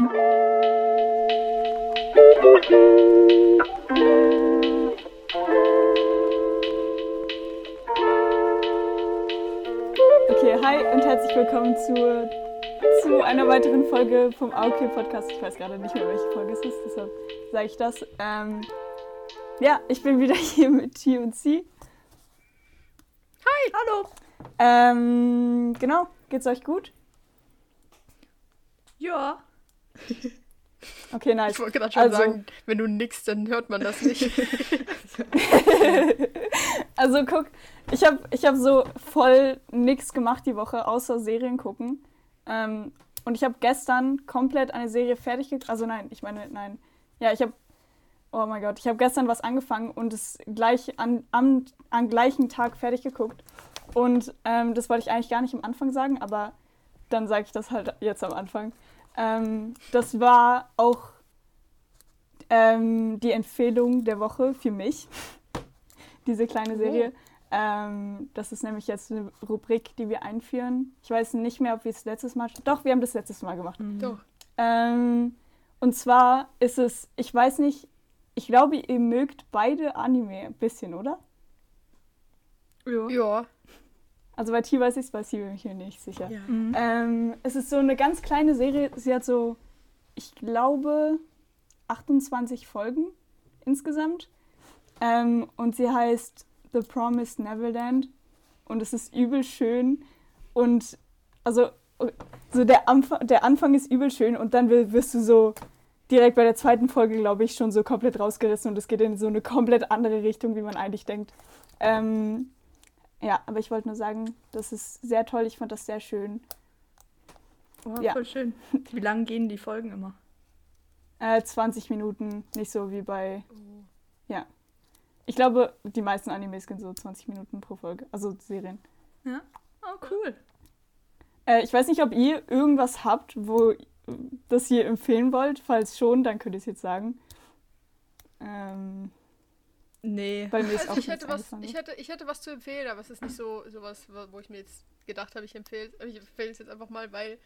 Okay, hi und herzlich willkommen zu, zu einer weiteren Folge vom AOK Podcast. Ich weiß gerade nicht mehr, welche Folge es ist, deshalb sage ich das. Ähm, ja, ich bin wieder hier mit T und C. Hi, hallo. Ähm, genau, geht's euch gut? Ja. Okay, nice. Ich wollte gerade schon Also- sagen, wenn du nix, dann hört man das nicht. Also guck, ich habe ich hab so voll nix gemacht die Woche, außer Serien gucken. Ähm, und ich habe gestern komplett eine Serie fertig geguckt. Also nein, ich meine, nein. Ja, ich habe, oh mein Gott, ich habe gestern was angefangen und es gleich an, am, am gleichen Tag fertig geguckt. Und ähm, das wollte ich eigentlich gar nicht am Anfang sagen, aber dann sage ich das halt jetzt am Anfang. Ähm, das war auch ähm, die Empfehlung der Woche für mich diese kleine Serie. Ähm, das ist nämlich jetzt eine Rubrik, die wir einführen. Ich weiß nicht mehr, ob wir es letztes Mal. Doch, wir haben das letztes Mal gemacht. Doch. Ähm, und zwar ist es, ich weiß nicht, ich glaube, ihr mögt beide Anime ein bisschen, oder? Ja. Ja. Also bei T weiß ich es, bei C bin ich mir nicht sicher. ja. Mhm. Ähm, es ist so eine ganz kleine Serie. Sie hat so, ich glaube, 28 Folgen insgesamt. Ähm, und sie heißt The Promised Neverland. Und es ist übel schön. Und also, so der, Anfang, der Anfang ist übel schön. Und dann wi- wirst du so direkt bei der zweiten Folge, glaube ich, schon so komplett rausgerissen. Und es geht in so eine komplett andere Richtung, wie man eigentlich denkt. Ähm, ja, aber ich wollte nur sagen, das ist sehr toll. Ich fand das sehr schön. Oh, Ja. Voll schön. Wie lang gehen die Folgen immer? Äh, 20 Minuten, nicht so wie bei. Ja. Ich glaube, die meisten Animes gehen so 20 Minuten pro Folge. Also Serien. Ja. Oh, cool. Äh, ich weiß nicht, ob ihr irgendwas habt, wo das ihr empfehlen wollt. Falls schon, dann könnt ihr es jetzt sagen. Ähm, Nee. bei mir ist Also auch ich hätte, was, ich, hätte, ich hätte was zu empfehlen, aber es ist nicht so sowas, wo ich mir jetzt gedacht habe, ich empfehle ich empfehle es jetzt einfach mal, weil,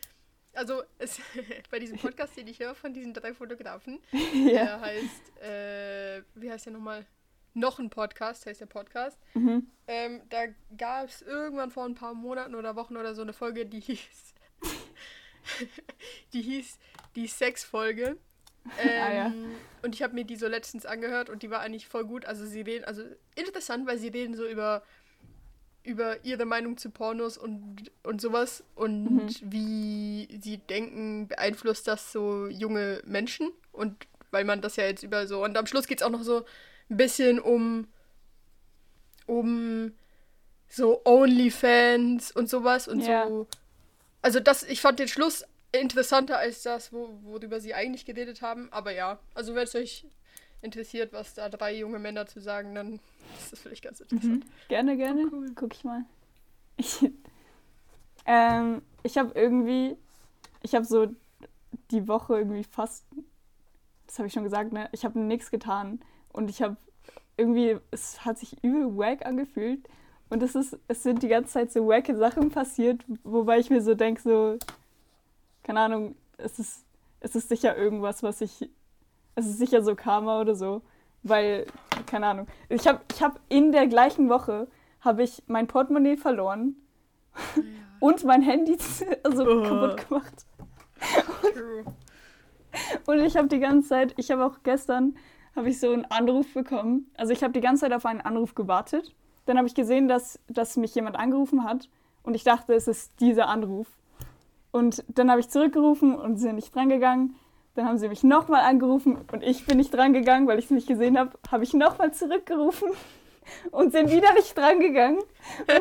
also es, bei diesem Podcast, den ich höre von diesen drei Fotografen, ja. der heißt, äh, wie heißt der nochmal? Noch ein Podcast, heißt der Podcast. Mhm. Ähm, da gab es irgendwann vor ein paar Monaten oder Wochen oder so eine Folge, die hieß. die hieß die Sexfolge. Ähm, Ah, ja. Und ich habe mir die so letztens angehört und die war eigentlich voll gut. Also sie reden, also interessant, weil sie reden so über über ihre Meinung zu Pornos und, und sowas und Mhm. wie sie denken, beeinflusst das so junge Menschen und weil man das ja jetzt über so und am Schluss geht es auch noch so ein bisschen um um so Onlyfans und sowas und Ja. so. Also das, ich fand den Schluss interessanter als das, wo, worüber sie eigentlich geredet haben. Aber ja, also wenn es euch interessiert, was da drei junge Männer zu sagen, dann ist das vielleicht ganz interessant. Gerne, gerne. cool. Guck ich mal. Ich, ähm, ich habe irgendwie, ich habe so die Woche irgendwie fast, das habe ich schon gesagt, ne? Ich habe nichts getan und ich habe irgendwie, es hat sich übel wack angefühlt und es ist, es sind die ganze Zeit so wacke Sachen passiert, wobei ich mir so denke, so, keine Ahnung, es ist, es ist sicher irgendwas, was ich, es ist sicher so Karma oder so, weil, keine Ahnung. Ich habe ich hab in der gleichen Woche, habe ich mein Portemonnaie verloren und mein Handy also Oh. kaputt gemacht. True. Und ich habe die ganze Zeit, ich habe auch gestern, habe ich so einen Anruf bekommen. Also ich habe die ganze Zeit auf einen Anruf gewartet. Dann habe ich gesehen, dass, dass mich jemand angerufen hat und ich dachte, es ist dieser Anruf. Und dann habe ich zurückgerufen und sie sind nicht drangegangen. Dann haben sie mich nochmal angerufen und ich bin nicht drangegangen, weil ich es nicht gesehen habe. Habe ich nochmal zurückgerufen und sind wieder nicht drangegangen. Und dann,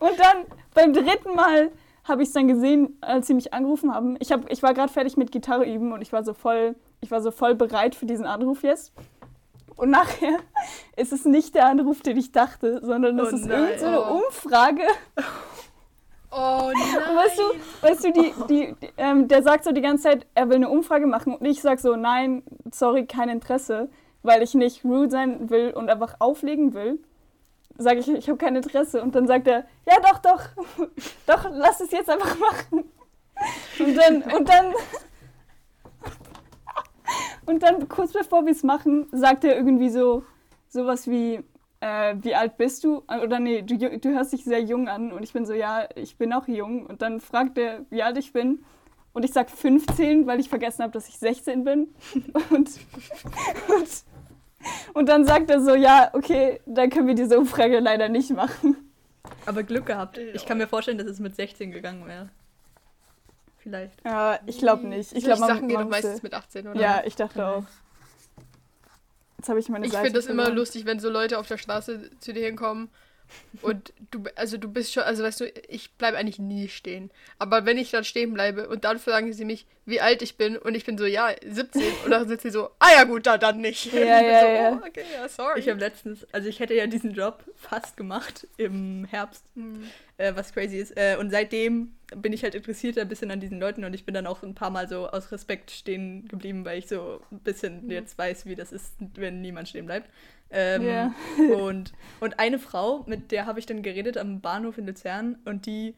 und dann beim dritten Mal habe ich es dann gesehen, als sie mich angerufen haben. Ich, hab, ich war gerade fertig mit Gitarre üben und ich war so voll, ich war so voll bereit für diesen Anruf jetzt. Und nachher ist es nicht der Anruf, den ich dachte, sondern es Oh ist irgendeine Oh. Umfrage. Oh nein. Weißt du, weißt du, die, die, die, ähm, der sagt so die ganze Zeit, er will eine Umfrage machen und ich sag so, nein, sorry, kein Interesse, weil ich nicht rude sein will und einfach auflegen will. Sage ich, ich habe kein Interesse. Und dann sagt er, ja doch, doch, doch, lass es jetzt einfach machen. Und dann, und dann, und dann kurz bevor wir es machen, sagt er irgendwie so sowas wie, äh, wie alt bist du? Oder nee, du, du hörst dich sehr jung an. Und ich bin so, ja, ich bin auch jung. Und dann fragt er, wie alt ich bin. Und ich sag 15, weil ich vergessen habe, dass ich 16 bin. Und, und, und dann sagt er so, ja, okay, dann können wir diese Umfrage leider nicht machen. Aber Glück gehabt. Ich kann mir vorstellen, dass es mit 16 gegangen wäre. Vielleicht. Ja, ich glaube nicht. Ich glaube, man, Sachen gehen meistens mit 18, oder? Ja, ich dachte auch. Jetzt habe ich meine Ich Seite finde das immer lustig, wenn so Leute auf der Straße zu dir hinkommen und du, also du bist schon, also weißt du, ich bleibe eigentlich nie stehen. Aber wenn ich dann stehen bleibe und dann fragen sie mich, wie alt ich bin und ich bin so, ja, 17 und dann sind sie so, ah ja gut, da dann nicht. Ja, ich bin ja, so, ja. Oh, okay, ja, sorry. Ich habe letztens, also ich hätte ja diesen Job fast gemacht im Herbst, Hm. äh, was crazy ist. Äh, und seitdem bin ich halt interessiert ein bisschen an diesen Leuten und ich bin dann auch ein paar Mal so aus Respekt stehen geblieben, weil ich so ein bisschen jetzt weiß, wie das ist, wenn niemand stehen bleibt. Ähm, Ja. und, und eine Frau, mit der habe ich dann geredet am Bahnhof in Luzern und die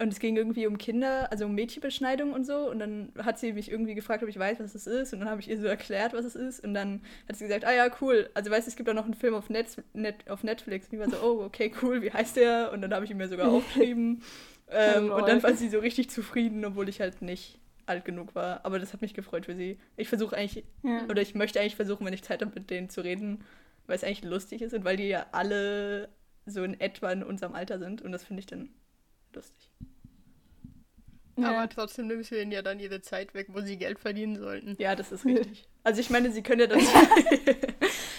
und es ging irgendwie um Kinder, also um Mädchenbeschneidung und so. Und dann hat sie mich irgendwie gefragt, ob ich weiß, was es ist. Und dann habe ich ihr so erklärt, was es ist. Und dann hat sie gesagt, ah ja, cool. Also weißt du, es gibt auch noch einen Film auf, Netz, Net, auf Netflix. Und ich war so, oh, okay, cool, wie heißt der? Und dann habe ich ihn mir sogar aufgeschrieben. ähm, Oh, und dann war sie so richtig zufrieden, obwohl ich halt nicht alt genug war. Aber das hat mich gefreut für sie. Ich versuche eigentlich, Ja. oder ich möchte eigentlich versuchen, wenn ich Zeit habe, mit denen zu reden, weil es eigentlich lustig ist und weil die ja alle so in etwa in unserem Alter sind. Und das finde ich dann lustig. Ja. Aber trotzdem nimmst du ihnen ja dann ihre Zeit weg, wo sie Geld verdienen sollten. Ja, das ist richtig. Also ich meine, sie können ja das.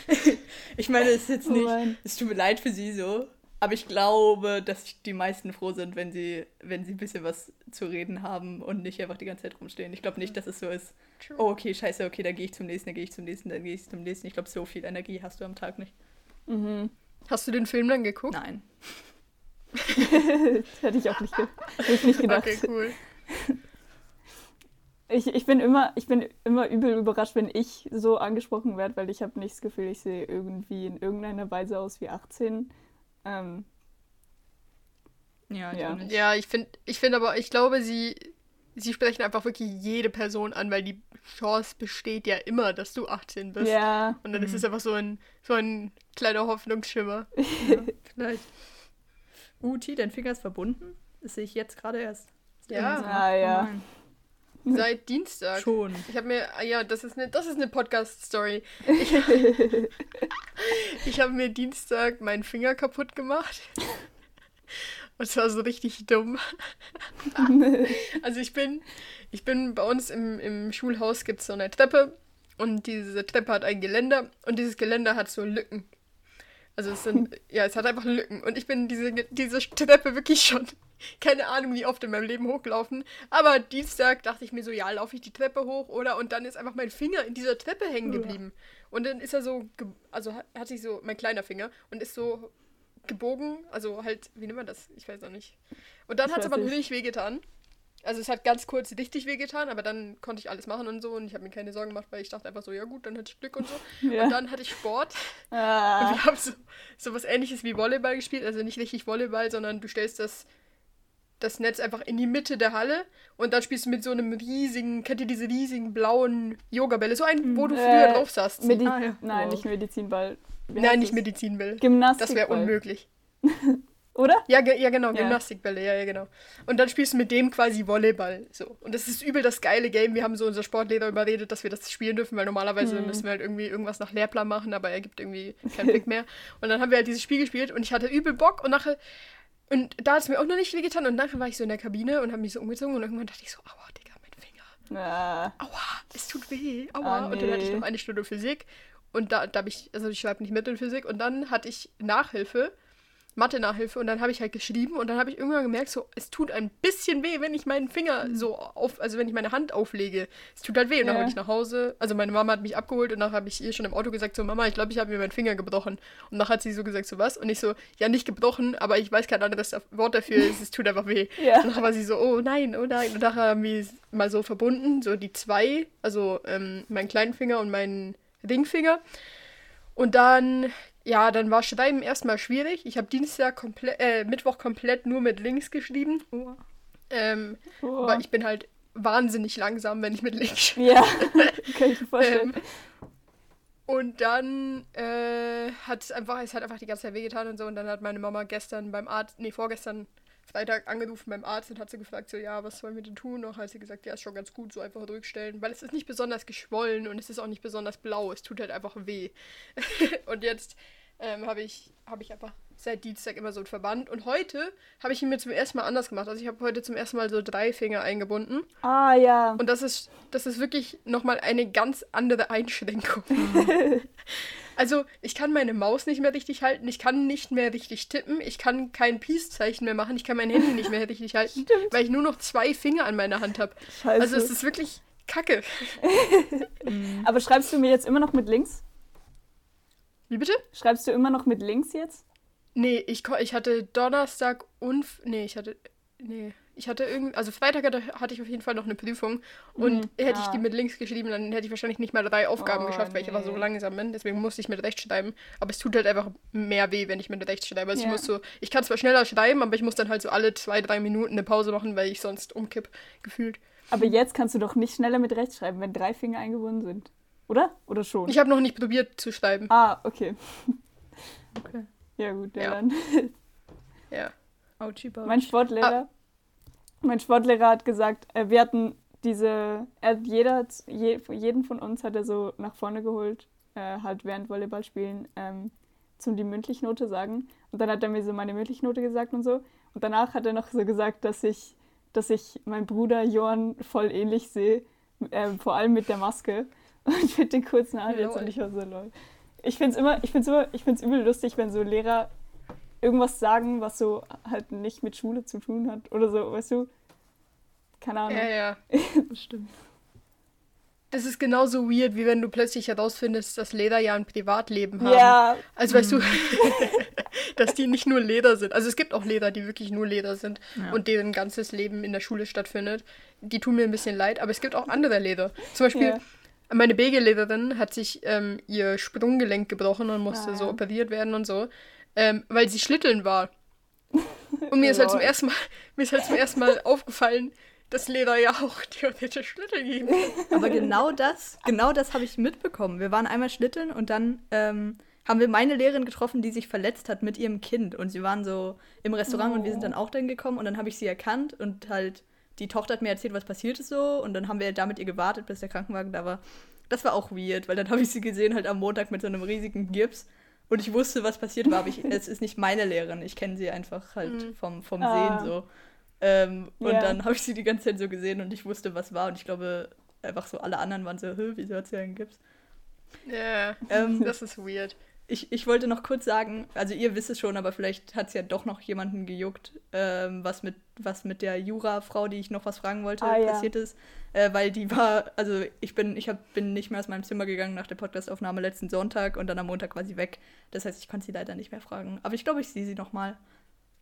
ich meine, es ist jetzt Oh nicht. Mann. Es tut mir leid für sie so. Aber ich glaube, dass die meisten froh sind, wenn sie, wenn sie ein bisschen was zu reden haben und nicht einfach die ganze Zeit rumstehen. Ich glaube nicht, dass es so ist. True. Oh, okay, scheiße, okay, da gehe ich zum nächsten, da gehe ich zum nächsten, da gehe ich zum nächsten. Ich glaube, so viel Energie hast du am Tag nicht. Mhm. Hast du den Film dann geguckt? Nein. Das hätte ich auch nicht, ge hätte ich nicht gedacht. Okay, cool. Ich, ich, bin immer, ich bin immer übel überrascht, wenn ich so angesprochen werde, weil ich habe nicht das Gefühl, ich sehe irgendwie in irgendeiner Weise aus wie 18. Ähm, Ja, ich Ja. Ja, ich finde ich find aber, ich glaube, sie, sie sprechen einfach wirklich jede Person an, weil die Chance besteht ja immer, dass du 18 bist. ja, Und dann ist Mhm. es einfach so ein, so ein kleiner Hoffnungsschimmer. Ja, vielleicht. Uti, dein Finger ist verbunden? Das sehe ich jetzt gerade erst. Ist Ja. Ah, ja. Oh nein. Seit Dienstag. Schon. Ich habe mir, ja, das ist eine, das ist eine Podcast-Story. Ich, ich habe mir Dienstag meinen Finger kaputt gemacht. Und es war so richtig dumm. Also ich bin, ich bin bei uns im, im Schulhaus gibt es so eine Treppe und diese Treppe hat ein Geländer und dieses Geländer hat so Lücken. Also es sind, ja, es hat einfach Lücken. Und ich bin diese, diese Treppe wirklich schon, keine Ahnung, wie oft in meinem Leben hochgelaufen. Aber Dienstag dachte ich mir so, ja, laufe ich die Treppe hoch, oder? Und dann ist einfach mein Finger in dieser Treppe hängen geblieben. Und dann ist er so, also hat, sich so, mein kleiner Finger, und ist so gebogen, also halt, wie nennt man das? Ich weiß auch nicht. Und dann hat es aber richtig wehgetan. Also es hat ganz kurz richtig wehgetan, aber dann konnte ich alles machen und so und ich habe mir keine Sorgen gemacht, weil ich dachte einfach so, ja gut, dann hatte ich Glück und so. ja. Und dann hatte ich Sport und ah, wir haben so, so was ähnliches wie Volleyball gespielt, also nicht richtig Volleyball, sondern du stellst das, das Netz einfach in die Mitte der Halle und dann spielst du mit so einem riesigen, kennt ihr diese riesigen blauen Yoga-Bälle, so einen, wo du Äh, früher drauf saßt. Medi Ah, ja. Nein, Wow. nicht Medizinball. Wie Nein, nicht das? Medizinbälle. Gymnastikball. Das wäre unmöglich. Oder? Ja, ge ja genau, Ja. Gymnastikbälle, ja, ja, genau. Und dann spielst du mit dem quasi Volleyball. So. Und das ist übel das geile Game. Wir haben so unser Sportlehrer überredet, dass wir das spielen dürfen, weil normalerweise Mhm. müssen wir halt irgendwie irgendwas nach Lehrplan machen, aber er gibt irgendwie keinen Blick mehr. Und dann haben wir halt dieses Spiel gespielt und ich hatte übel Bock und nachher. Und da hat es mir auch noch nicht weh getan und nachher war ich so in der Kabine und habe mich so umgezogen und irgendwann dachte ich so, aua, Digga, mein Finger. Ah, Aua, es tut weh. Aua. Ah, Und dann hatte ich nee. noch eine Stunde Physik. Und da, da habe ich, also ich schreibe nicht mit in Physik. Und dann hatte ich Nachhilfe, Mathe-Nachhilfe. Und dann habe ich halt geschrieben. Und dann habe ich irgendwann gemerkt, so, es tut ein bisschen weh, wenn ich meinen Finger so auf, also wenn ich meine Hand auflege. Es tut halt weh. Und dann Ja. bin ich nach Hause. Also meine Mama hat mich abgeholt. Und dann habe ich ihr schon im Auto gesagt, so, Mama, ich glaube, ich habe mir meinen Finger gebrochen. Und dann hat sie so gesagt, so was? Und ich so, ja, nicht gebrochen, aber ich weiß kein anderes Wort dafür. es, es tut einfach weh. Ja. Und dann war sie so, oh nein, oh nein. Und nachher haben wir mal so verbunden, so die zwei, also ähm, meinen kleinen Finger und meinen Ringfinger. Und dann, ja, dann war Schreiben erstmal schwierig. Ich habe Dienstag komplett, äh, Mittwoch komplett nur mit links geschrieben. Oh. Ähm, oh. aber ich bin halt wahnsinnig langsam, wenn ich mit links schreibe. Ja, kann ich mir vorstellen. Ähm, und dann äh, hat es einfach, es hat einfach die ganze Zeit wehgetan und so. Und dann hat meine Mama gestern beim Arzt, nee, vorgestern Freitag angerufen beim Arzt und hat sie gefragt, so, ja, was sollen wir denn tun? Noch hat sie gesagt, ja, ist schon ganz gut, so einfach durchstellen, weil es ist nicht besonders geschwollen und es ist auch nicht besonders blau, es tut halt einfach weh. und jetzt ähm, habe ich, hab ich einfach seit Dienstag immer so einen Verband und heute habe ich ihn mir zum ersten Mal anders gemacht. Also ich habe heute zum ersten Mal so drei Finger eingebunden Ah, ja. und das ist, das ist wirklich nochmal eine ganz andere Einschränkung. also, ich kann meine Maus nicht mehr richtig halten, ich kann nicht mehr richtig tippen, ich kann kein Peace-Zeichen mehr machen, ich kann mein Handy nicht mehr richtig halten, weil ich nur noch zwei Finger an meiner Hand habe. Scheiße. Also, es ist wirklich kacke. Aber schreibst du mir jetzt immer noch mit links? Wie bitte? Schreibst du immer noch mit links jetzt? Nee, ich, ich hatte Donnerstag und. Nee, ich hatte. Nee. Ich hatte irgendwie. Also Freitag hatte, hatte ich auf jeden Fall noch eine Prüfung. Und Mhm, hätte ich ah. die mit links geschrieben, dann hätte ich wahrscheinlich nicht mal drei Aufgaben Oh, geschafft, weil ich einfach so nee. langsam bin. Deswegen musste ich mit rechts schreiben. Aber es tut halt einfach mehr weh, wenn ich mit rechts schreibe. Also Ja. ich muss so. Ich kann zwar schneller schreiben, aber ich muss dann halt so alle zwei, drei Minuten eine Pause machen, weil ich sonst umkipp, gefühlt. Aber jetzt kannst du doch nicht schneller mit rechts schreiben, wenn drei Finger eingebunden sind. Oder? Oder schon? Ich habe noch nicht probiert zu schreiben. ah, okay. Okay. Ja, gut, ja, Ja. dann. Ja. Ouchie. Mein Sportlehrer, mein Sportlehrer hat gesagt, äh, wir hatten diese, er hat jeder, je, jeden von uns hat er so nach vorne geholt, äh, halt während Volleyballspielen, ähm, zum die Mündlichnote sagen. Und dann hat er mir so meine Mündlichnote gesagt und so. Und danach hat er noch so gesagt, dass ich, dass ich meinen Bruder Johann voll ähnlich sehe, äh, vor allem mit der Maske und mit den kurzen Haaren jetzt. Und ich war so lol. Ich finde es immer, ich finde immer, ich finde es übel lustig, wenn so Lehrer irgendwas sagen, was so halt nicht mit Schule zu tun hat oder so, weißt du? Keine Ahnung. Ja, ja. Das stimmt. Das ist genauso weird, wie wenn du plötzlich herausfindest, dass Leder ja ein Privatleben haben. Ja, Also weißt du, dass die nicht nur Leder sind. Also es gibt auch Leder, die wirklich nur Leder sind Ja. und deren ganzes Leben in der Schule stattfindet. Die tun mir ein bisschen leid, aber es gibt auch andere Leder. Zum Beispiel, Ja. Meine BG-Lehrerin hat sich ähm, ihr Sprunggelenk gebrochen und musste Ah, so ja. operiert werden und so, ähm, weil sie schlitteln war. Und mir ist halt zum ersten Mal, mir ist halt zum ersten Mal aufgefallen, dass Leder ja auch theoretisch Schlitteln geben. Aber genau das, genau das habe ich mitbekommen. Wir waren einmal schlitteln und dann ähm, haben wir meine Lehrerin getroffen, die sich verletzt hat mit ihrem Kind. Und sie waren so im Restaurant und wir sind dann auch dann gekommen und dann habe ich sie erkannt und halt die Tochter hat mir erzählt, was passiert ist so. Und dann haben wir da mit ihr gewartet, bis der Krankenwagen da war. Das war auch weird, weil dann habe ich sie gesehen halt am Montag mit so einem riesigen Gips. Und ich wusste, was passiert war, aber ich, es ist nicht meine Lehrerin. Ich kenne sie einfach halt Mhm. vom, vom Ah. Sehen so. Ähm, und Ja. dann habe ich sie die ganze Zeit so gesehen und ich wusste, was war. Und ich glaube, einfach so alle anderen waren so, wieso hat sie einen Gips? Ja, Ähm, das ist weird. Ich, ich wollte noch kurz sagen, also ihr wisst es schon, aber vielleicht hat es ja doch noch jemanden gejuckt, ähm, was, mit, was mit der Jura-Frau, die ich noch was fragen wollte, Ah, ja. passiert ist. Äh, weil die war, also ich bin, ich hab, bin nicht mehr aus meinem Zimmer gegangen nach der Podcastaufnahme letzten Sonntag und dann am Montag quasi weg. Das heißt, ich konnte sie leider nicht mehr fragen. Aber ich glaube, ich sehe sie noch mal.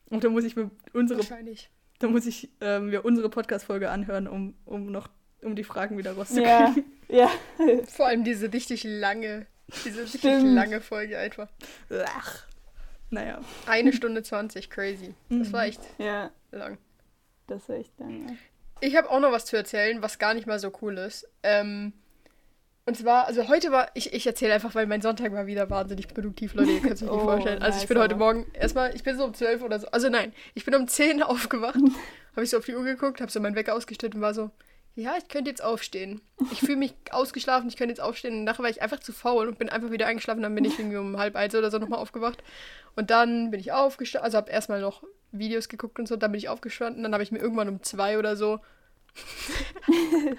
Und da muss ich mir unsere, Wahrscheinlich. da muss ich ähm, mir unsere Podcast-Folge anhören, um, um noch um die Fragen wieder ja, rauszukriegen. ja. Vor allem diese richtig lange, diese Stimmt. lange Folge einfach. Ach. Naja. Eine Stunde 20, crazy. Das war echt ja, lang. das war echt lang. Ja. Ich habe auch noch was zu erzählen, was gar nicht mal so cool ist. Ähm, und zwar, also heute war, ich, ich erzähle einfach, weil mein Sonntag war wieder wahnsinnig produktiv, Leute, ihr könnt es euch nicht Oh, vorstellen. Also ich bin heute. Morgen, erstmal, ich bin so um 12 oder so, also nein, ich bin um 10 aufgewacht, habe ich so auf die Uhr geguckt, habe so meinen Wecker ausgestellt und war so, ja, ich könnte jetzt aufstehen. Ich fühle mich ausgeschlafen, ich könnte jetzt aufstehen. Und nachher war ich einfach zu faul und bin einfach wieder eingeschlafen. Dann bin ich irgendwie um halb eins oder so nochmal aufgewacht. Und dann bin ich aufgestanden, also habe erstmal noch Videos geguckt und so. Dann bin ich aufgestanden. Dann habe ich mir irgendwann um zwei oder so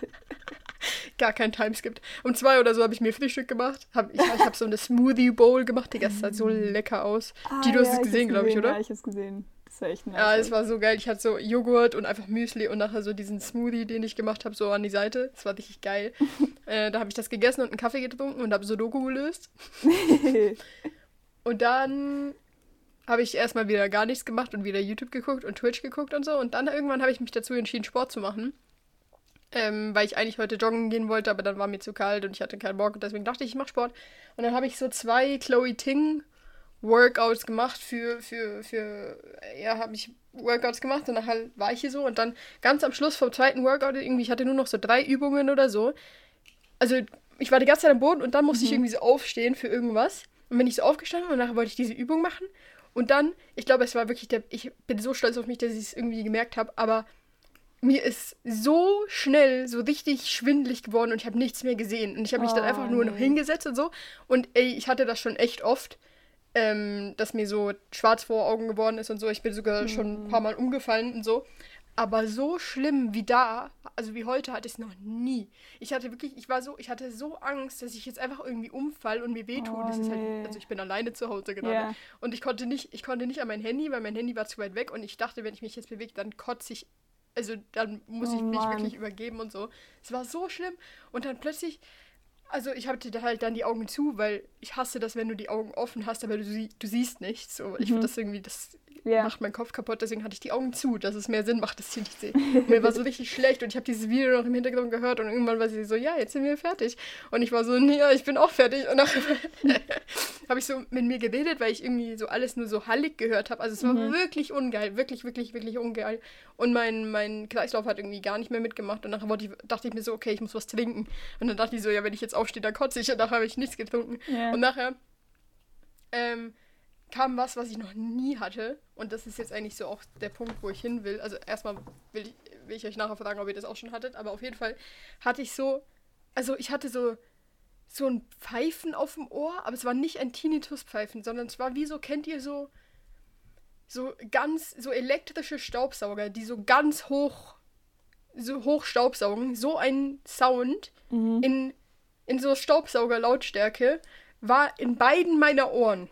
gar kein Timeskip. Um zwei oder so habe ich mir Frühstück gemacht. Hab, ich ich habe so eine Smoothie Bowl gemacht. Digga, das sah so lecker aus. Die, du hast es Ah, ja, gesehen, glaube ich, oder? Ja, ich hab's gesehen. Das war echt nice. Ja, es war so geil. Ich hatte so Joghurt und einfach Müsli und nachher so diesen Smoothie, den ich gemacht habe, so an die Seite. Das war richtig geil. äh, da habe ich das gegessen und einen Kaffee getrunken und habe Sudoku gelöst. Und dann habe ich erstmal wieder gar nichts gemacht und wieder YouTube geguckt und Twitch geguckt und so. Und dann irgendwann habe ich mich dazu entschieden, Sport zu machen. Ähm, weil ich eigentlich heute joggen gehen wollte, aber dann war mir zu kalt und ich hatte keinen Bock und deswegen dachte ich, ich mache Sport. Und dann habe ich so zwei Chloe Ting Workouts gemacht für, für, für, ja, habe ich Workouts gemacht und nachher war ich hier so und dann ganz am Schluss vom zweiten Workout irgendwie, ich hatte nur noch so drei Übungen oder so. Also ich war die ganze Zeit am Boden und dann musste mhm. ich irgendwie so aufstehen für irgendwas. Und bin ich so aufgestanden und nachher wollte ich diese Übung machen. Und dann, ich glaube, es war wirklich der, ich bin so stolz auf mich, dass ich es irgendwie gemerkt habe, aber mir ist so schnell so richtig schwindlig geworden und ich habe nichts mehr gesehen. Und ich habe mich oh, dann einfach nur noch hingesetzt und so. Und ey, ich hatte das schon echt oft, ähm, dass mir so schwarz vor Augen geworden ist und so. Ich bin sogar mhm. schon ein paar Mal umgefallen und so. Aber so schlimm wie da, also wie heute, hatte ich es noch nie. Ich hatte wirklich, ich war so, ich hatte so Angst, dass ich jetzt einfach irgendwie umfall und mir wehtue. Oh, das ist halt, also ich bin alleine zu Hause gerade. Yeah. Und ich konnte nicht, ich konnte nicht an mein Handy, weil mein Handy war zu weit weg und ich dachte, wenn ich mich jetzt bewege, dann kotze ich also dann muss ich oh mich wirklich übergeben und so. Es war so schlimm. Und dann plötzlich, also ich hatte halt dann die Augen zu, weil ich hasse das, wenn du die Augen offen hast, aber du, du siehst nichts. So. Ich mhm. finde das irgendwie, das ja. macht meinen Kopf kaputt, deswegen hatte ich die Augen zu, dass es mehr Sinn macht, dass ich nicht sehe. mir war so richtig schlecht und ich habe dieses Video noch im Hintergrund gehört und irgendwann war sie so, ja, jetzt sind wir fertig. Und ich war so, nee, ja, ich bin auch fertig. Und dann habe ich so mit mir geredet, weil ich irgendwie so alles nur so hallig gehört habe. Also es war mhm. wirklich ungeil, wirklich, wirklich, wirklich ungeil. Und mein, mein Kreislauf hat irgendwie gar nicht mehr mitgemacht und nachher ich, dachte ich mir so, okay, ich muss was trinken. Und dann dachte ich so, ja, wenn ich jetzt aufstehe, dann kotze ich und nachher habe ich nichts getrunken. Ja. Und nachher ähm, kam was, was ich noch nie hatte. Und das ist jetzt eigentlich so auch der Punkt, wo ich hin will. Also erstmal will ich, will ich euch nachher fragen, ob ihr das auch schon hattet. Aber auf jeden Fall hatte ich so, also ich hatte so, so ein Pfeifen auf dem Ohr, aber es war nicht ein Tinnitus-Pfeifen, sondern es war wie so, kennt ihr so, so ganz, so elektrische Staubsauger, die so ganz hoch, so hoch staubsaugen. So ein Sound mhm. in, in so Staubsauger-Lautstärke war in beiden meiner Ohren.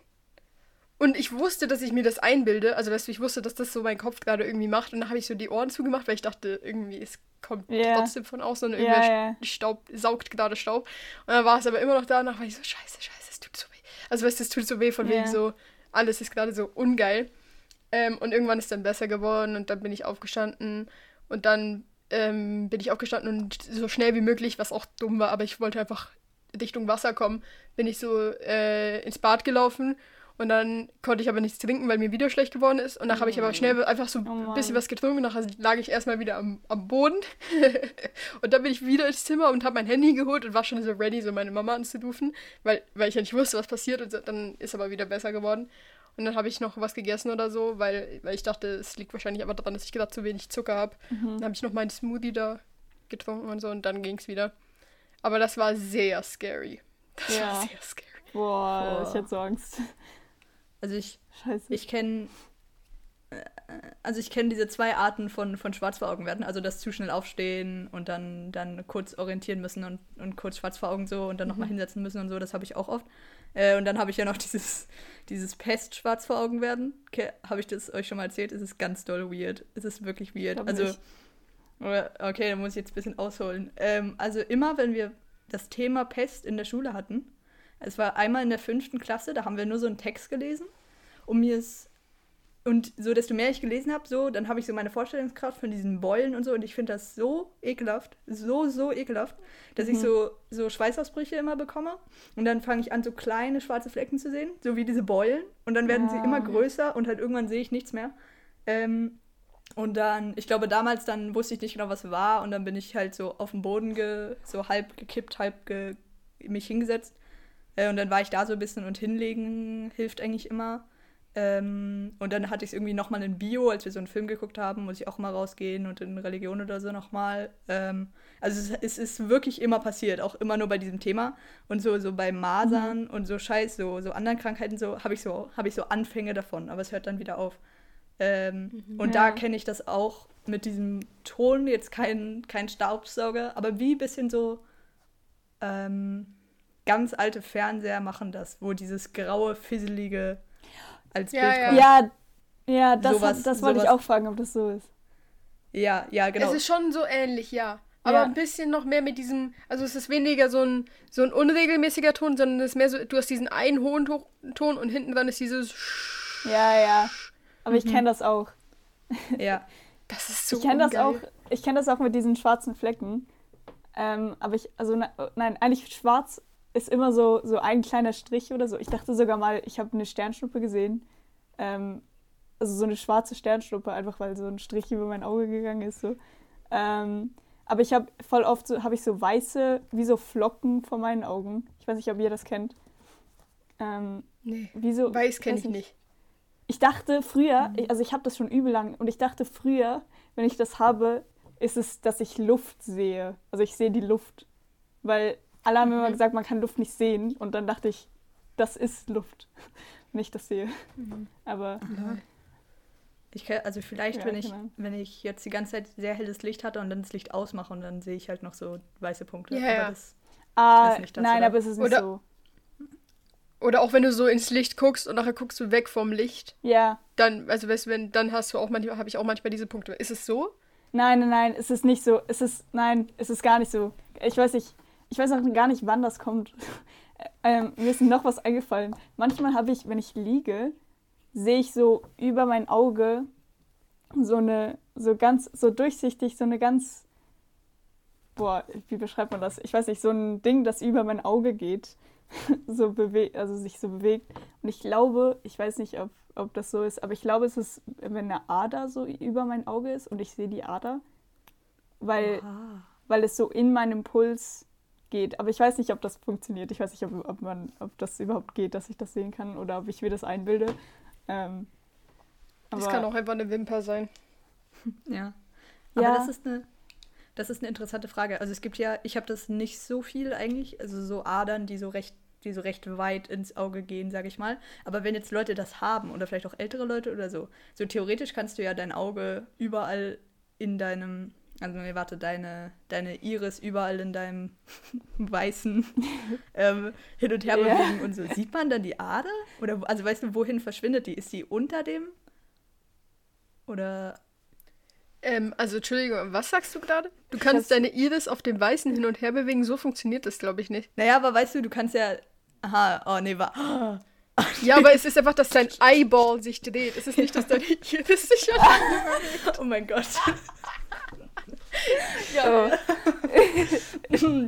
Und ich wusste, dass ich mir das einbilde, also dass ich wusste, dass das so mein Kopf gerade irgendwie macht. Und dann habe ich so die Ohren zugemacht, weil ich dachte, irgendwie, es kommt yeah. trotzdem von außen und irgendwer yeah, yeah. Staub, saugt gerade Staub. Und dann war es aber immer noch da, und dann war ich so, scheiße, scheiße, es tut so weh. Also weißt du, es tut so weh, von wegen so, alles ist gerade so ungeil. Ähm, und irgendwann ist dann besser geworden und dann bin ich aufgestanden und dann ähm, bin ich aufgestanden und so schnell wie möglich, was auch dumm war, aber ich wollte einfach Richtung Wasser kommen, bin ich so äh, ins Bad gelaufen und dann konnte ich aber nichts trinken, weil mir wieder schlecht geworden ist. Und dann habe ich aber schnell einfach so ein oh bisschen was getrunken. Und dann lag ich erstmal wieder am, am Boden. und dann bin ich wieder ins Zimmer und habe mein Handy geholt und war schon so ready, so meine Mama anzurufen, weil, weil ich ja nicht wusste, was passiert. Und dann ist aber wieder besser geworden. Und dann habe ich noch was gegessen oder so, weil, weil ich dachte, es liegt wahrscheinlich aber daran, dass ich gerade zu wenig Zucker habe. Mhm. Dann habe ich noch meinen Smoothie da getrunken und so und dann ging es wieder. Aber das war sehr scary. Das ja. war sehr scary. Boah, Boah. ich hätte so Angst. Also ich, Scheiße. ich kenne äh, also ich kenne diese zwei Arten von, von schwarz vor Augen werden, also das zu schnell aufstehen und dann, dann kurz orientieren müssen und, und kurz schwarz vor Augen so und dann mhm. nochmal hinsetzen müssen und so, das habe ich auch oft. Äh, und dann habe ich ja noch dieses, dieses Pest schwarz vor Augen werden. Okay, habe ich das euch schon mal erzählt? Es ist ganz doll weird. Es ist wirklich weird. Also, nicht. okay, da muss ich jetzt ein bisschen ausholen. Ähm, also immer, wenn wir das Thema Pest in der Schule hatten, es war einmal in der fünften Klasse, da haben wir nur so einen Text gelesen. Und mir ist. Und so, desto mehr ich gelesen habe, so, dann habe ich so meine Vorstellungskraft von diesen Beulen und so. Und ich finde das so ekelhaft, so, so ekelhaft, dass mhm. ich so, so Schweißausbrüche immer bekomme. Und dann fange ich an, so kleine schwarze Flecken zu sehen, so wie diese Beulen. Und dann werden ja. sie immer größer und halt irgendwann sehe ich nichts mehr. Ähm, und dann, ich glaube, damals dann wusste ich nicht genau, was war. Und dann bin ich halt so auf dem Boden ge, so halb gekippt, halb ge, mich hingesetzt. Äh, und dann war ich da so ein bisschen und hinlegen hilft eigentlich immer. Ähm, und dann hatte ich es irgendwie nochmal in Bio, als wir so einen Film geguckt haben, muss ich auch mal rausgehen und in Religion oder so nochmal. Ähm, also es, es, ist wirklich immer passiert, auch immer nur bei diesem Thema. Und so, so bei Masern mhm. und so Scheiß, so, so anderen Krankheiten, so habe ich, so, hab ich so Anfänge davon, aber es hört dann wieder auf. Ähm, mhm, und ja. da kenne ich das auch mit diesem Ton, jetzt kein, kein Staubsauger, aber wie ein bisschen so, ähm, ganz alte Fernseher machen das, wo dieses graue, fisselige als ja, Bild kommt. Ja, ja das, sowas, das wollte ich auch fragen, ob das so ist. Ja, ja, genau. Es ist schon so ähnlich, ja. Aber ja. ein bisschen noch mehr mit diesem, also es ist weniger so ein, so ein unregelmäßiger Ton, sondern es ist mehr so, du hast diesen einen hohen Ton und hinten dran ist dieses Ja, ja. Aber mhm. ich kenne das auch. Ja. Das ist so Ich kenne das auch, ich kenne das auch mit diesen schwarzen Flecken. Ähm, aber ich, also ne, nein, eigentlich schwarz ist immer so, so ein kleiner Strich oder so. Ich dachte sogar mal, ich habe eine Sternschnuppe gesehen. Ähm, also so eine schwarze Sternschnuppe, einfach weil so ein Strich über mein Auge gegangen ist. So. Ähm, aber ich habe voll oft so, habe ich so weiße, wie so Flocken vor meinen Augen. Ich weiß nicht, ob ihr das kennt. Ähm, Nee. so, Weiß kenne ich nicht. Ich dachte früher, ich- also ich habe das schon übel lang und ich dachte früher, wenn ich das habe, ist es, dass ich Luft sehe. Also ich sehe die Luft. Weil alle haben immer Mhm. gesagt, man kann Luft nicht sehen und dann dachte ich, das ist Luft, wenn ich das sehe. Mhm. Aber Ich kann, also vielleicht, Ja, wenn, ich, genau. wenn ich jetzt die ganze Zeit sehr helles Licht hatte und dann das Licht ausmache und dann sehe ich halt noch so weiße Punkte. Ja, Aber. Das, ah, ist nicht das, nein, oder? aber es ist nicht Oder- so. Oder auch wenn du so ins Licht guckst und nachher guckst du weg vom Licht, Ja, dann, also weißt du, wenn, dann hast du auch manchmal, habe ich auch manchmal diese Punkte. Ist es so? nein, nein, nein, es ist nicht so. Es ist, nein, es ist gar nicht so. Ich weiß nicht, ich weiß auch gar nicht, wann das kommt. ähm, mir ist noch was eingefallen. Manchmal habe ich, wenn ich liege, sehe ich so über mein Auge so eine, so ganz, so durchsichtig, so eine ganz, boah, wie beschreibt man das? Ich weiß nicht, so ein Ding, das über mein Auge geht, so bewegt, also sich so bewegt. Und ich glaube, ich weiß nicht, ob, ob das so ist, aber ich glaube, es ist, wenn eine Ader so über mein Auge ist und ich sehe die Ader, weil, Aha. weil es so in meinem Puls geht. Aber ich weiß nicht, ob das funktioniert. Ich weiß nicht, ob, ob, man, ob das überhaupt geht, dass ich das sehen kann oder ob ich mir das einbilde. Ähm, Das kann auch einfach eine Wimper sein. Ja. Aber Ja. das ist eine das ist eine interessante Frage. Also es gibt ja, ich habe das nicht so viel eigentlich, also so Adern, die so recht die so recht weit ins Auge gehen, sage ich mal. Aber wenn jetzt Leute das haben oder vielleicht auch ältere Leute oder so, so theoretisch kannst du ja dein Auge überall in deinem, also nee, warte, deine, deine Iris überall in deinem weißen ähm, hin und her Ja. bewegen und so. Sieht man dann die Ader? Oder also weißt du, wohin verschwindet die? Ist die unter dem? Oder Ähm, also, Entschuldigung, was sagst du gerade? Du kannst deine Iris auf dem Weißen hin und her bewegen. So funktioniert das, glaube ich, nicht. Naja, aber weißt du, du kannst ja. Aha, oh nee, war. Ja, aber es ist einfach, dass dein Eyeball sich dreht. Es ist nicht, dass deine Iris sich Oh mein Gott. Oh,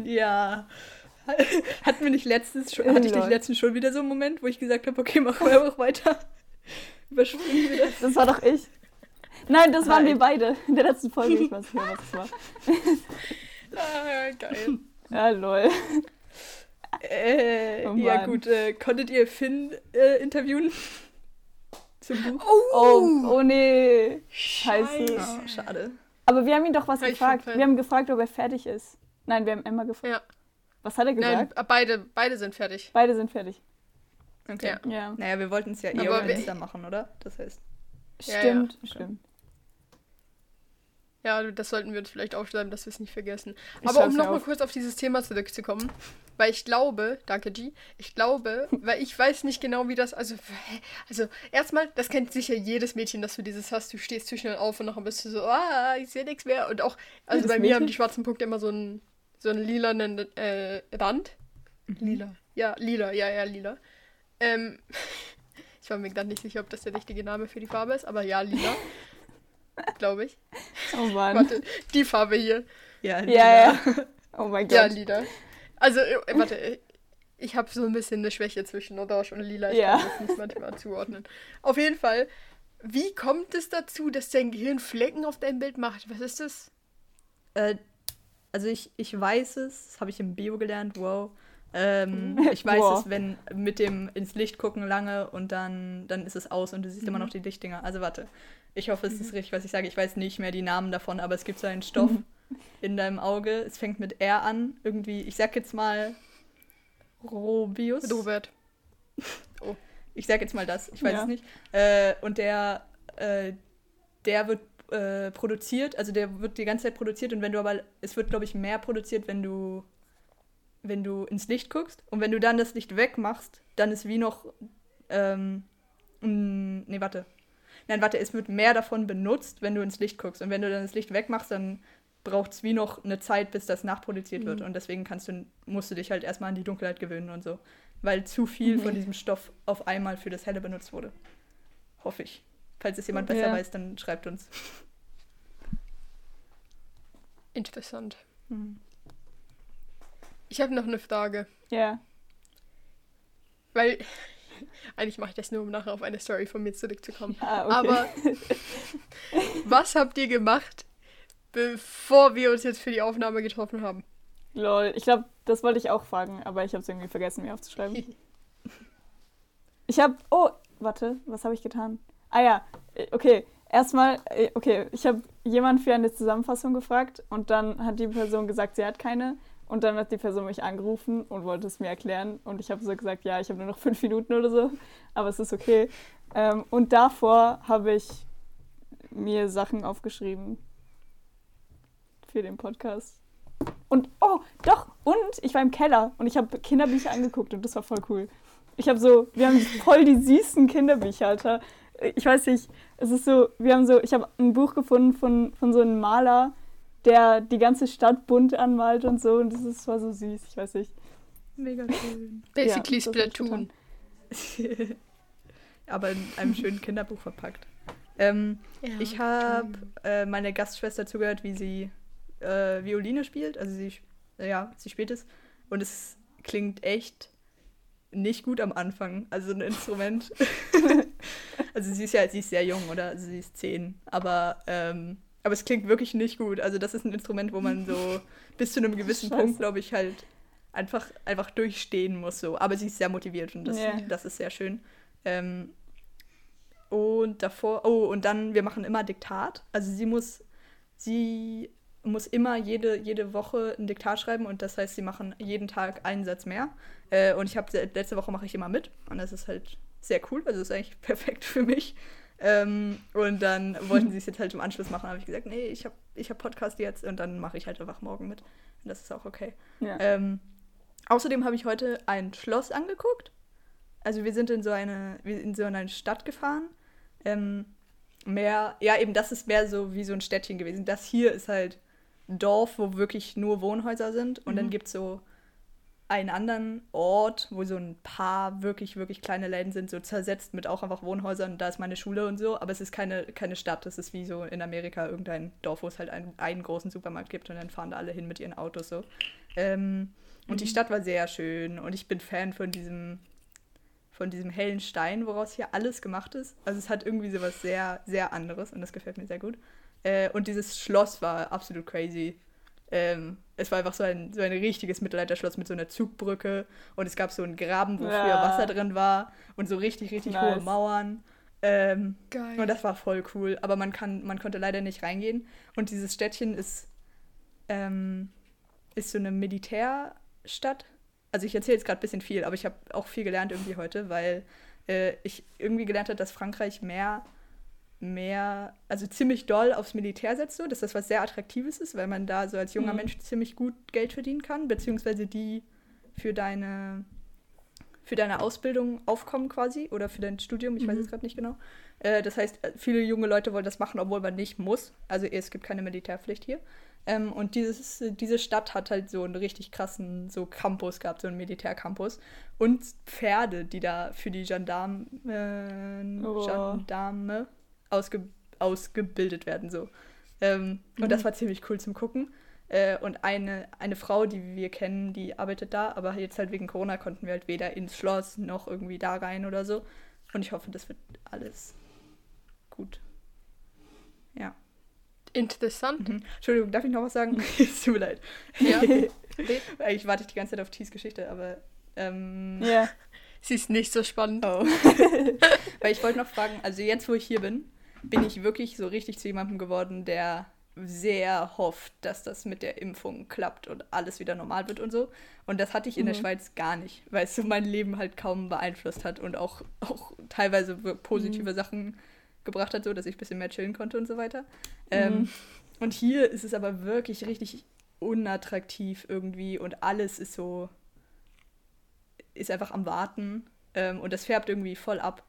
ja. Hatten wir nicht letztens schon, hatte ich nicht letztens schon wieder so einen Moment, wo ich gesagt habe, okay, machen wir einfach weiter. Überspringen wir das. das war doch ich. Nein, das waren Nein. wir beide in der letzten Folge. Ich weiß nicht mehr, was es war. Ah, geil. Ja, lol. Äh, Oh ja gut, äh, konntet ihr Finn äh, interviewen? Zum Buch? Oh, oh nee. Scheiße. Oh, schade. Aber wir haben ihn doch was ich gefragt. Wir haben gefragt, ob er fertig ist. Nein, wir haben Emma gefragt. Ja. Was hat er Nein, gesagt? beide, beide sind fertig. Beide sind fertig. Okay. Ja. Ja. Naja, wir wollten es ja eh auf Insta machen, oder? Das heißt. Ja, Stimmt, ja. stimmt. Ja, das sollten wir uns vielleicht aufschreiben, dass wir es nicht vergessen. Ich Aber um nochmal kurz auf dieses Thema zurückzukommen, weil ich glaube, danke G, ich glaube, weil ich weiß nicht genau, wie das, also, also erstmal, das kennt sicher jedes Mädchen, dass du dieses hast, du stehst zwischendurch auf und nachher bist du so, ah, ich sehe nichts mehr. Und auch, also Jedes bei mir haben die schwarzen Punkte immer so einen, so einen lilanen äh, Rand. Lila. Ja, lila, ja, ja, lila. Ähm, ich war mir gerade nicht sicher, ob das der richtige Name für die Farbe ist, aber ja, lila. glaube ich. Oh Mann. Warte, die Farbe hier. Ja, Ja, ja. Oh mein Ja, Gott. lila. Also, äh, warte, ich habe so ein bisschen eine Schwäche zwischen Orange und Lila. Ich Ja. kann das nicht manchmal zuordnen. Auf jeden Fall, wie kommt es dazu, dass dein Gehirn Flecken auf deinem Bild macht? Was ist das? Äh, also ich, ich weiß es, das habe ich im Bio gelernt, wow. Ähm, ich weiß Wow. es, wenn mit dem ins Licht gucken lange und dann, dann ist es aus und du siehst immer noch die Lichtdinger. Also warte, ich hoffe, es ist richtig, was ich sage. Ich weiß nicht mehr die Namen davon, aber es gibt so einen Stoff in deinem Auge. Es fängt mit R an, irgendwie, ich sag jetzt mal Robius. Robert. Ich sag jetzt mal das, ich weiß Ja. es nicht. Äh, und der, äh, der wird äh, produziert, also der wird die ganze Zeit produziert und wenn du aber, es wird glaube ich mehr produziert, wenn du, wenn du ins Licht guckst und wenn du dann das Licht wegmachst, dann ist wie noch, ähm, nee, warte. Nein, warte, es wird mehr davon benutzt, wenn du ins Licht guckst und wenn du dann das Licht wegmachst, dann braucht es wie noch eine Zeit, bis das nachproduziert wird und deswegen kannst du, musst du dich halt erstmal an die Dunkelheit gewöhnen und so, weil zu viel von diesem Stoff auf einmal für das Helle benutzt wurde. Hoffe ich. Falls es jemand besser Ja. weiß, dann schreibt uns. Interessant. Mhm. Ich habe noch eine Frage. Ja. weil eigentlich mache ich das nur, um nachher auf eine Story von mir zurückzukommen. Ah, okay. Aber was habt ihr gemacht, bevor wir uns jetzt für die Aufnahme getroffen haben? Lol, ich glaube, das wollte ich auch fragen, aber ich habe es irgendwie vergessen, mir aufzuschreiben. Ich habe, oh, warte, was habe ich getan? Ah ja, okay. Erstmal, äh, okay, ich habe jemand für eine Zusammenfassung gefragt und dann hat die Person gesagt, sie hat keine. Und dann hat die Person mich angerufen und wollte es mir erklären. Und ich habe so gesagt, ja, ich habe nur noch fünf Minuten oder so, aber es ist okay. Ähm, und davor habe ich mir Sachen aufgeschrieben für den Podcast. Und, oh, doch, und ich war im Keller und ich habe Kinderbücher angeguckt und das war voll cool. Ich habe so, wir haben voll die süßen Kinderbücher, Alter. Ich weiß nicht, es ist so, wir haben so, ich habe ein Buch gefunden von, von so einem Maler, der die ganze Stadt bunt anmalt und so. Und das ist, war so süß, ich weiß nicht. Mega schön. Basically Ja, Splatoon. Aber in einem schönen Kinderbuch verpackt. Ähm, Ja, ich habe äh, meine Gastschwester zugehört, wie sie äh, Violine spielt. Also sie, ja, sie spielt es. Und es klingt echt nicht gut am Anfang. Also ein Instrument. also sie ist ja, sie ist sehr jung, oder? Also sie ist zehn. Aber, ähm, aber es klingt wirklich nicht gut. Also das ist ein Instrument, wo man so bis zu einem gewissen Scheiße. Punkt, glaube ich, halt einfach, einfach durchstehen muss. So. Aber sie ist sehr motiviert und das, Ja. das ist sehr schön. Ähm, und davor, oh, und dann, wir machen immer Diktat. Also sie muss, sie muss immer jede, jede Woche ein Diktat schreiben und das heißt, sie machen jeden Tag einen Satz mehr. Äh, und ich habe letzte Woche mache ich immer mit und das ist halt sehr cool. Also ist eigentlich perfekt für mich. Ähm, und dann wollten sie es jetzt halt im Anschluss machen, habe ich gesagt, nee, ich habe ich hab Podcast jetzt und dann mache ich halt einfach morgen mit. Und das ist auch okay. Ja. Ähm, außerdem habe ich heute ein Schloss angeguckt. Also wir sind in so eine, wir in so eine Stadt gefahren. Ähm, mehr, ja eben, das ist mehr so wie so ein Städtchen gewesen. Das hier ist halt ein Dorf, wo wirklich nur Wohnhäuser sind. Und dann Mhm. gibt es so einen anderen Ort, wo so ein paar wirklich, wirklich kleine Läden sind, so zersetzt mit auch einfach Wohnhäusern. Da ist meine Schule und so, aber es ist keine, keine Stadt. Es ist wie so in Amerika irgendein Dorf, wo es halt einen, einen großen Supermarkt gibt und dann fahren da alle hin mit ihren Autos so. Ähm, und die Stadt war sehr schön und ich bin Fan von diesem, von diesem hellen Stein, woraus hier alles gemacht ist. Also es hat irgendwie sowas sehr, sehr anderes und das gefällt mir sehr gut. Äh, und dieses Schloss war absolut crazy. Ähm, es war einfach so ein, so ein richtiges Mittelalterschloss mit so einer Zugbrücke und es gab so einen Graben, wo früher Ja. Wasser drin war und so richtig, richtig hohe Nice. Mauern. Ähm, Geil. und das war voll cool, aber man, kann, man konnte leider nicht reingehen. Und dieses Städtchen ist, ähm, ist so eine Militärstadt. Also ich erzähle jetzt gerade ein bisschen viel, aber ich habe auch viel gelernt irgendwie heute, weil äh, ich irgendwie gelernt habe, dass Frankreich mehr, mehr, also ziemlich doll aufs Militär setzt, so, dass das was sehr Attraktives ist, weil man da so als junger Mhm. Mensch ziemlich gut Geld verdienen kann, beziehungsweise die für deine für deine Ausbildung aufkommen quasi oder für dein Studium, ich weiß Mhm. jetzt gerade nicht genau. Äh, das heißt, äh, viele junge Leute wollen das machen, obwohl man nicht muss. Also es gibt keine Militärpflicht hier. Ähm, und dieses, diese Stadt hat halt so einen richtig krassen so Campus gehabt, so einen Militärcampus. Und Pferde, die da für die Gendarme, äh, Oh. Gendarme ausge, ausgebildet werden. So. Ähm, Und das war ziemlich cool zum Gucken. Äh, und eine, eine Frau, die wir kennen, die arbeitet da, aber jetzt halt wegen Corona konnten wir halt weder ins Schloss noch irgendwie da rein oder so. Und ich hoffe, das wird alles gut. Ja. Interessant. Mhm. Entschuldigung, darf ich noch was sagen? es tut mir leid. Ja. Eigentlich warte ich die ganze Zeit auf Tees Geschichte, aber. Ähm, Ja. Sie ist nicht so spannend. Oh. Weil ich wollte noch fragen, also jetzt, wo ich hier bin, bin ich wirklich so richtig zu jemandem geworden, der sehr hofft, dass das mit der Impfung klappt und alles wieder normal wird und so. Und das hatte ich in der Mhm. Schweiz gar nicht, weil es so mein Leben halt kaum beeinflusst hat und auch, auch teilweise positive Sachen gebracht hat, so dass ich ein bisschen mehr chillen konnte und so weiter. Ähm, Mhm. und hier ist es aber wirklich richtig unattraktiv irgendwie und alles ist so, ist einfach am Warten ähm, und das färbt irgendwie voll ab.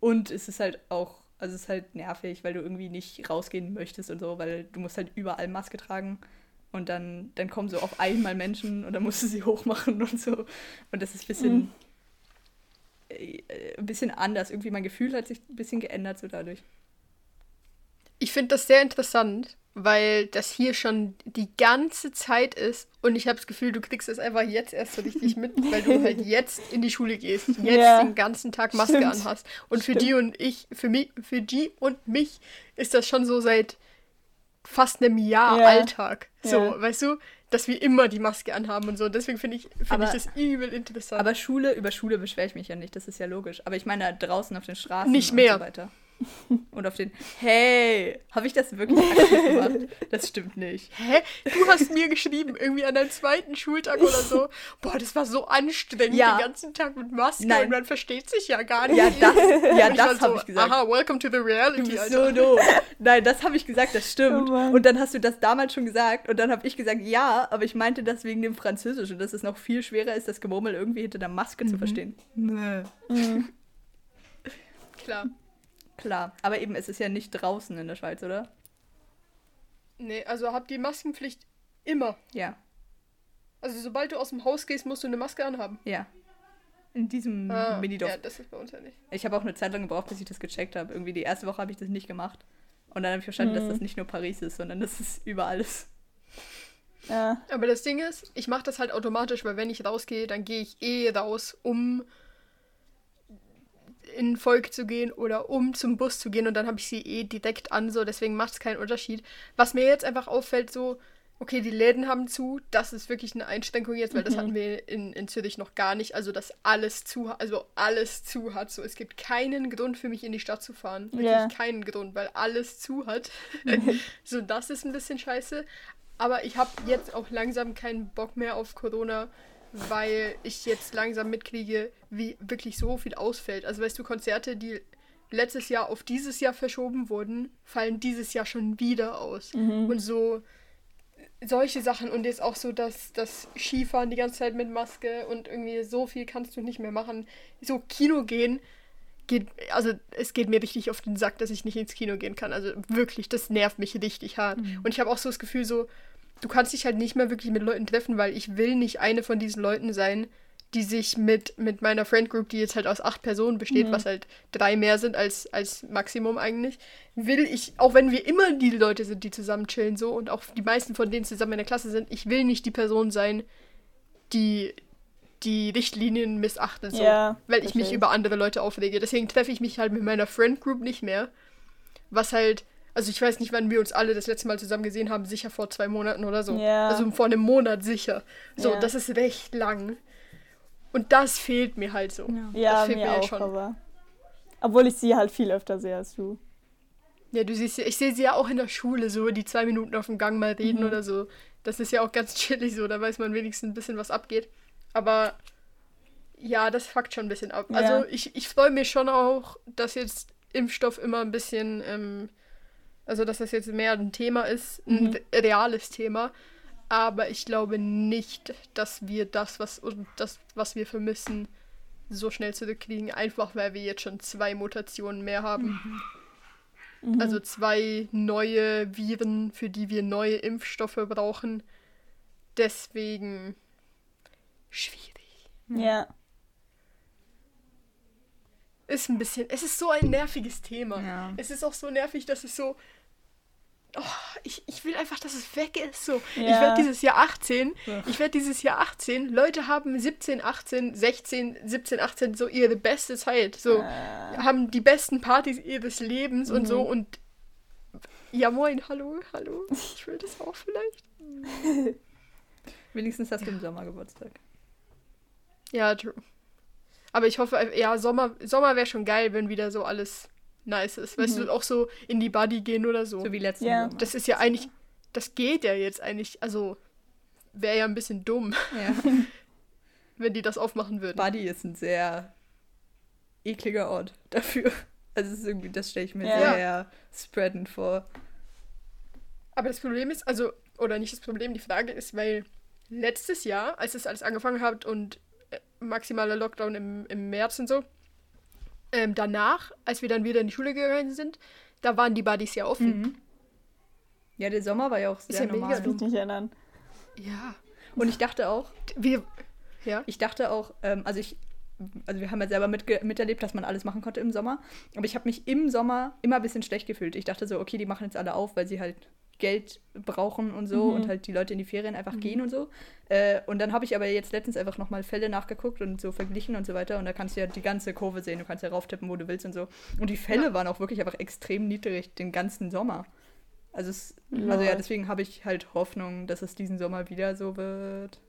Und es ist halt auch, also es ist halt nervig, weil du irgendwie nicht rausgehen möchtest und so, weil du musst halt überall Maske tragen und dann, dann kommen so auf einmal Menschen und dann musst du sie hochmachen und so. Und das ist ein bisschen, Mhm. äh, ein bisschen anders. Irgendwie mein Gefühl hat sich ein bisschen geändert so dadurch. Ich finde das sehr interessant, weil das hier schon die ganze Zeit ist und ich habe das Gefühl, du kriegst es einfach jetzt erst so richtig mit, weil du halt jetzt in die Schule gehst, jetzt Ja. den ganzen Tag Maske Stimmt. anhast. Und für Stimmt. die und ich, für mich, für die und mich ist das schon so seit fast einem Jahr Ja. Alltag. So, Ja. weißt du, dass wir immer die Maske anhaben und so. Deswegen finde ich, find Aber- ich das übel interessant. Aber Schule, über Schule beschwere ich mich ja nicht, das ist ja logisch. Aber ich meine draußen auf den Straßen Nicht und mehr. so weiter. Und auf den. Hey, habe ich das wirklich gemacht? Das stimmt nicht. Hä? Du hast mir geschrieben, irgendwie an deinem zweiten Schultag oder so. Boah, das war so anstrengend, Ja. den ganzen Tag mit Maske Nein. und man versteht sich ja gar nicht. Ja, das, ja, das habe so, ich gesagt. Aha, welcome to the Du reality, bist Alter. so doof. Nein, das habe ich gesagt, das stimmt. Oh und dann hast du das damals schon gesagt und dann habe ich gesagt, ja, aber ich meinte das wegen dem Französischen, dass es noch viel schwerer ist, das Gemurmel irgendwie hinter der Maske zu verstehen. Nö. Klar. Klar, aber eben, es ist ja nicht draußen in der Schweiz, oder? Nee, also habt die Maskenpflicht immer. Ja, Also sobald du aus dem Haus gehst, musst du eine Maske anhaben. ja. In diesem Ah, Minidorf. Ja, das ist bei uns ja nicht. Ich habe auch eine Zeit lang gebraucht, bis ich das gecheckt habe. Irgendwie die erste Woche habe ich das nicht gemacht. Und dann habe ich verstanden, dass das nicht nur Paris ist, sondern dass es überall ist. Ja. Aber das Ding ist, ich mache das halt automatisch, weil wenn ich rausgehe, dann gehe ich eh raus, um in Volk zu gehen oder um zum Bus zu gehen und dann habe ich sie eh direkt an, so deswegen macht es keinen Unterschied. Was mir jetzt einfach auffällt, so, okay, die Läden haben zu, das ist wirklich eine Einschränkung jetzt, weil das hatten wir in, in Zürich noch gar nicht, also dass alles zu hat, also alles zu hat, so es gibt keinen Grund für mich in die Stadt zu fahren, wirklich Ja. keinen Grund, weil alles zu hat. so, das ist ein bisschen scheiße. Aber ich habe jetzt auch langsam keinen Bock mehr auf Corona, weil ich jetzt langsam mitkriege, wie wirklich so viel ausfällt. Also weißt du, Konzerte, die letztes Jahr auf dieses Jahr verschoben wurden, fallen dieses Jahr schon wieder aus. Und so solche Sachen und jetzt auch so das, das Skifahren die ganze Zeit mit Maske und irgendwie so viel kannst du nicht mehr machen. So Kino gehen geht, also es geht mir richtig auf den Sack, dass ich nicht ins Kino gehen kann. Also wirklich, das nervt mich richtig hart. Und ich habe auch so das Gefühl, so, du kannst dich halt nicht mehr wirklich mit Leuten treffen, weil ich will nicht eine von diesen Leuten sein, die sich mit, mit meiner Friend Group, die jetzt halt aus acht Personen besteht, was halt drei mehr sind als, als Maximum eigentlich, will ich, auch wenn wir immer die Leute sind, die zusammen chillen so und auch die meisten von denen zusammen in der Klasse sind, ich will nicht die Person sein, die die Richtlinien missachtet, so, Ja, weil ich mich über andere Leute aufrege. Deswegen treffe ich mich halt mit meiner Friend Group nicht mehr, was halt, also ich weiß nicht, wann wir uns alle das letzte Mal zusammen gesehen haben, sicher vor zwei Monaten oder so. Ja. Also vor einem Monat sicher. So, Ja. das ist recht lang. Und das fehlt mir halt so. Ja, das fehlt mir ja auch, schon. aber. Obwohl ich sie halt viel öfter sehe als du. Ja, du siehst, ja- ich sehe sie ja auch in der Schule so, die zwei Minuten auf dem Gang mal reden Mhm. oder so. Das ist ja auch ganz chillig so, da weiß man wenigstens ein bisschen, was abgeht. Aber ja, das fuckt schon ein bisschen ab. Ja. Also ich, ich freue mich schon auch, dass jetzt Impfstoff immer ein bisschen, ähm, also dass das jetzt mehr ein Thema ist, ein Mhm. reales Thema. Aber ich glaube nicht, dass wir das, was und das, was wir vermissen, so schnell zurückkriegen, einfach weil wir jetzt schon zwei Mutationen mehr haben. Mhm. Also zwei neue Viren, für die wir neue Impfstoffe brauchen. Deswegen schwierig. Ja. Ist ein bisschen, es ist so ein nerviges Thema. Ja. Es ist auch so nervig, dass es so. Oh, ich, ich will einfach, dass es weg ist. So. Ich Ja. werde dieses Jahr 18. Ja. Ich werde dieses Jahr 18. Leute haben 17, 18, 16, 17, 18 so ihre beste Zeit. So Äh, haben die besten Partys ihres Lebens und Mhm. so und ja moin, hallo, hallo. Ich will das auch vielleicht. Wenigstens hast du im Sommer Geburtstag. Ja, true. Aber ich hoffe, ja, Sommer, Sommer wäre schon geil, wenn wieder so alles nice ist. Weißt Mhm. du, auch so in die Buddy gehen oder so. So wie letzten Ja. Sommer. Das ist ja eigentlich, das geht ja jetzt eigentlich, also wäre ja ein bisschen dumm, ja. wenn die das aufmachen würden. Buddy ist ein sehr ekliger Ort dafür. Also ist irgendwie, das stelle ich mir Ja. sehr spreadend vor. Aber das Problem ist, also, oder nicht das Problem, die Frage ist, weil letztes Jahr, als es alles angefangen hat und äh, maximaler Lockdown im, im März und so, ähm, danach, als wir dann wieder in die Schule gegangen sind, da waren die Buddies ja offen. Mhm. Ja, der Sommer war ja auch sehr ja mega normal. kann ich nicht erinnern. Ja. Und ich dachte auch, Wir, ja. ich dachte auch, ähm, also ich also wir haben ja selber mitge miterlebt, dass man alles machen konnte im Sommer. Aber ich habe mich im Sommer immer ein bisschen schlecht gefühlt. Ich dachte so, okay, die machen jetzt alle auf, weil sie halt Geld brauchen und so Mhm. und halt die Leute in die Ferien einfach gehen und so. Äh, und dann habe ich aber jetzt letztens einfach nochmal Fälle nachgeguckt und so verglichen und so weiter. Und da kannst du ja die ganze Kurve sehen. Du kannst ja rauftippen, wo du willst und so. Und die Fälle waren auch wirklich einfach extrem niedrig den ganzen Sommer. Also, es, also ja, deswegen habe ich halt Hoffnung, dass es diesen Sommer wieder so wird.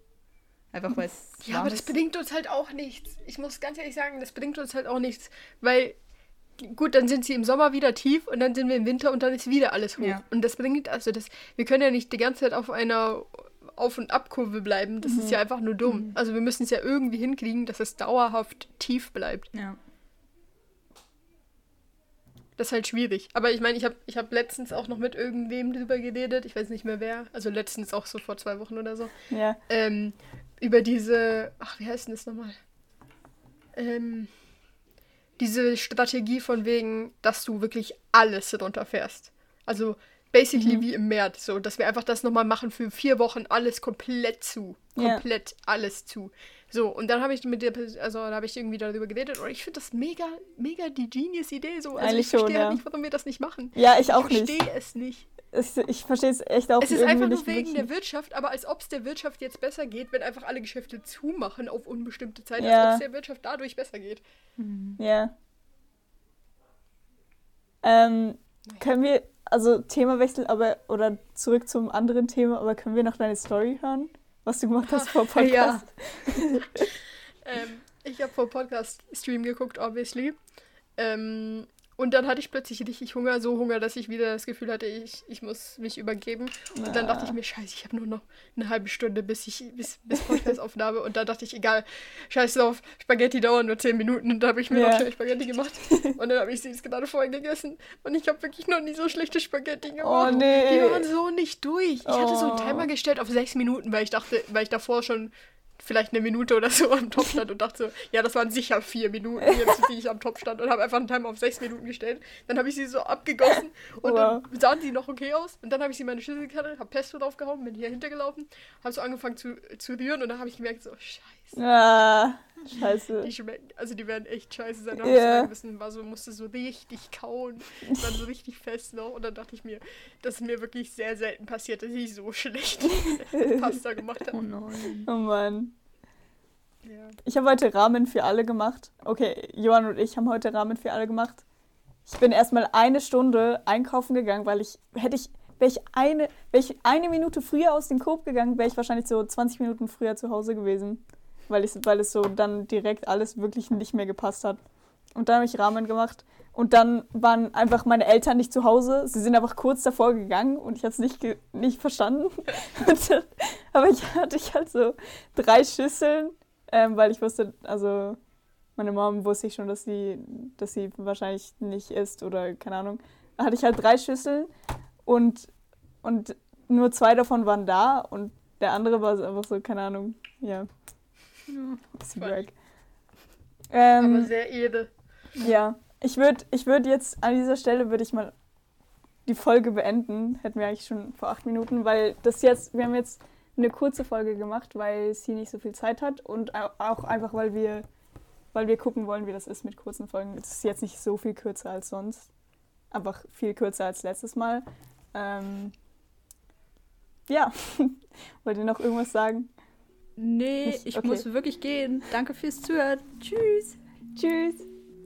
Einfach weil es. Ja, aber das bedingt uns halt auch nichts. Ich muss ganz ehrlich sagen, das bedingt uns halt auch nichts. Weil, gut, dann sind sie im Sommer wieder tief und dann sind wir im Winter und dann ist wieder alles hoch. Ja. Und das bedingt, also das, wir können ja nicht die ganze Zeit auf einer Auf- und Abkurve bleiben. Das ist ja einfach nur dumm. Also wir müssen es ja irgendwie hinkriegen, dass es dauerhaft tief bleibt. Ja. Das ist halt schwierig. Aber ich meine, ich habe ich hab letztens auch noch mit irgendwem drüber geredet. Ich weiß nicht mehr wer. Also letztens auch so vor zwei Wochen oder so. Ja. ähm, über diese, ach, wie heißt denn das nochmal? Ähm, diese Strategie von wegen, dass du wirklich alles runterfährst. Also basically wie im März, so, dass wir einfach das nochmal machen für vier Wochen, alles komplett zu. Komplett alles zu. So, und dann habe ich mit der, also da habe ich irgendwie darüber geredet und ich finde das mega, mega die Genius-Idee. So. Also Eigentlich ich verstehe schon, halt ja. nicht, warum wir das nicht machen. Ja, ich auch ich nicht. verstehe es nicht. Es, ich verstehe es echt auch Es ist einfach nur nicht wegen wirklich. der Wirtschaft, aber als ob es der Wirtschaft jetzt besser geht, wenn einfach alle Geschäfte zumachen auf unbestimmte Zeit, Ja. als ob es der Wirtschaft dadurch besser geht. Ja. Ähm, können wir, also Themawechsel, aber, oder zurück zum anderen Thema, aber können wir noch deine Story hören? Was du gemacht hast vor Ja. Podcast? Ähm, ich habe vor Podcast-Stream geguckt, obviously. Ähm, und dann hatte ich plötzlich richtig Hunger, so Hunger, dass ich wieder das Gefühl hatte, ich, ich muss mich übergeben. Und dann dachte ich mir, scheiße, ich habe nur noch eine halbe Stunde, bis ich bis, bis Podcast-Aufnahme. Und dann dachte ich, egal, scheiß drauf, Spaghetti dauern nur 10 Minuten. Und da habe ich mir Ja. noch schnell Spaghetti gemacht. Und dann habe ich sie jetzt gerade vorhin gegessen. Und ich habe wirklich noch nie so schlechte Spaghetti gemacht. Oh, nee. Die waren so nicht durch. Ich hatte so einen Oh. Timer gestellt auf 6 Minuten, weil ich dachte, weil ich davor schon vielleicht eine Minute oder so am Top stand und dachte so, ja, das waren sicher vier Minuten, jetzt, die ich am Top stand und habe einfach einen Timer auf sechs Minuten gestellt. Dann habe ich sie so abgegossen und Wow. dann sahen sie noch okay aus. Und dann habe ich sie in meine Schüssel gekattet, habe Pesto draufgehauen, bin hier hintergelaufen, habe so angefangen zu, zu rühren und dann habe ich gemerkt, so, scheiße. Ah, scheiße. Die schmecken, also die werden echt scheiße sein. Da Ja. habe ich so angebissen, war so, musste so richtig kauen, waren so richtig fest noch. Und dann dachte ich mir, das ist mir wirklich sehr selten passiert, dass ich so schlecht Pasta gemacht Oh habe. nein. Oh Mann. Ja. Ich habe heute Ramen für alle gemacht. Okay, Johann und ich haben heute Ramen für alle gemacht. Ich bin erstmal eine Stunde einkaufen gegangen, weil ich hätte ich wäre ich eine wäre ich eine Minute früher aus dem Coop gegangen, wäre ich wahrscheinlich so 20 Minuten früher zu Hause gewesen, weil ich weil es so dann direkt alles wirklich nicht mehr gepasst hat. Und dann habe ich Ramen gemacht und dann waren einfach meine Eltern nicht zu Hause. Sie sind einfach kurz davor gegangen und ich habe es nicht nicht verstanden. Dann, aber ich hatte halt so drei Schüsseln ähm, weil ich wusste, also meine Mom wusste ich schon, dass sie, dass sie wahrscheinlich nicht isst oder keine Ahnung. Da hatte ich halt drei Schüsseln und, und nur zwei davon waren da und der andere war einfach so, keine Ahnung, ja, bisschen wack. Ähm, Aber sehr edel. ja, ich würde ich würd jetzt an dieser Stelle würde ich mal die Folge beenden. Hätten wir eigentlich schon vor acht Minuten, weil das jetzt, wir haben jetzt eine kurze Folge gemacht, weil sie nicht so viel Zeit hat und au- auch einfach, weil wir, weil wir gucken wollen, wie das ist mit kurzen Folgen. Es ist jetzt nicht so viel kürzer als sonst. Einfach viel kürzer als letztes Mal. Ähm, ja, wollt ihr noch irgendwas sagen? Nee, Nicht- ich okay. muss wirklich gehen. Danke fürs Zuhören. Tschüss. Tschüss.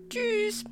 Tschüss.